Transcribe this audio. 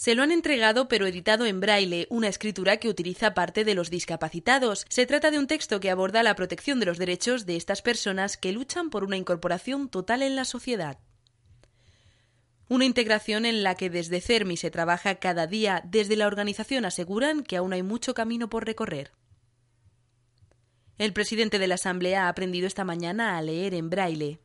Se lo han entregado pero editado en braille, una escritura que utiliza parte de los discapacitados. Se trata de un texto que aborda la protección de los derechos de estas personas que luchan por una incorporación total en la sociedad. Una integración en la que desde CERMI se trabaja cada día, desde la organización aseguran que aún hay mucho camino por recorrer. El presidente de la Asamblea ha aprendido esta mañana a leer en braille.